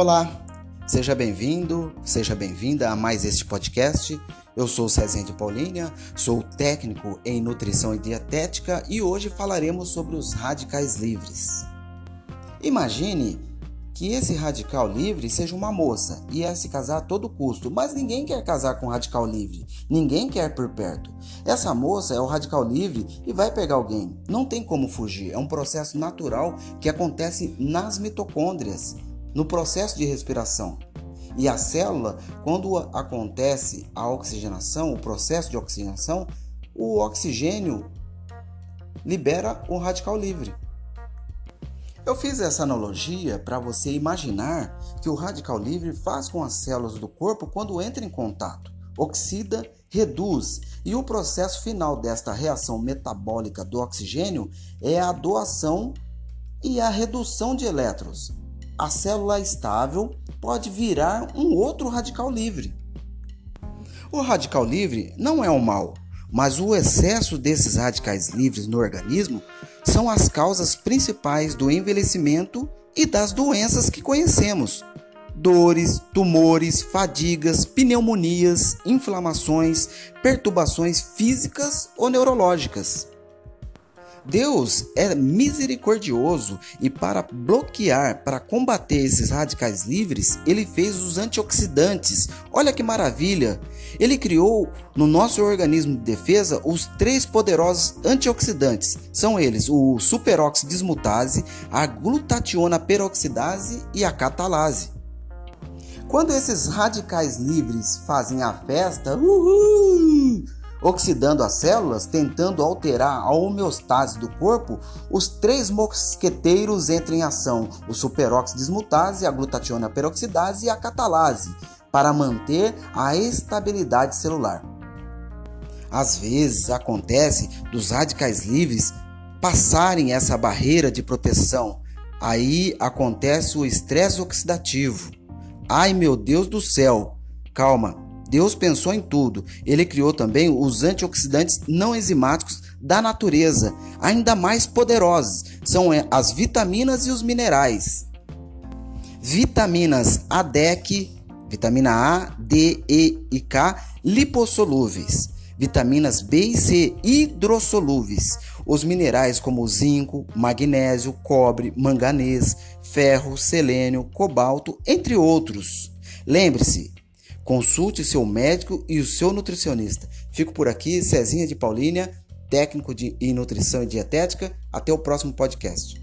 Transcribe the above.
Olá, seja bem-vindo, seja bem-vinda a mais este podcast. Eu sou Cezinha de Paulínia, sou técnico em nutrição e dietética e hoje falaremos sobre os radicais livres. Imagine que esse radical livre seja uma moça e é se casar a todo custo, mas ninguém quer casar com um radical livre, ninguém quer por perto. Essa moça é o radical livre e vai pegar alguém, não tem como fugir, é um processo natural que acontece nas mitocôndrias, no processo de respiração. E a célula, quando acontece a oxigenação, o processo de oxigenação, o oxigênio libera um radical livre. Eu fiz essa analogia para você imaginar que o radical livre faz com as células do corpo quando entra em contato, oxida, reduz, e o processo final desta reação metabólica do oxigênio é a doação e a redução de elétrons. A célula estável pode virar um outro radical livre. O radical livre não é um mal, mas o excesso desses radicais livres no organismo são as causas principais do envelhecimento e das doenças que conhecemos: dores, tumores, fadigas, pneumonias, inflamações, perturbações físicas ou neurológicas. Deus é misericordioso e para bloquear, para combater esses radicais livres, ele fez os antioxidantes. Olha que maravilha! Ele criou no nosso organismo de defesa os três poderosos antioxidantes. São eles o superoxidismutase, a glutationa peroxidase e a catalase. Quando esses radicais livres fazem a festa, uhul! Oxidando as células, tentando alterar a homeostase do corpo, os três mosqueteiros entram em ação: o superóxido dismutase, a glutationa peroxidase e a catalase, para manter a estabilidade celular. Às vezes acontece dos radicais livres passarem essa barreira de proteção. Aí acontece o estresse oxidativo. Ai meu Deus do céu! Calma, Deus pensou em tudo. Ele criou também os antioxidantes não enzimáticos da natureza, ainda mais poderosos. São é, as vitaminas e os minerais. Vitaminas ADEC, vitamina A, D, E e K, lipossolúveis. Vitaminas B e C, hidrossolúveis. Os minerais como zinco, magnésio, cobre, manganês, ferro, selênio, cobalto, entre outros. Lembre-se, Consulte seu médico e o seu nutricionista. Fico por aqui, Cezinha de Paulínia, técnico de, nutrição e dietética. Até o próximo podcast.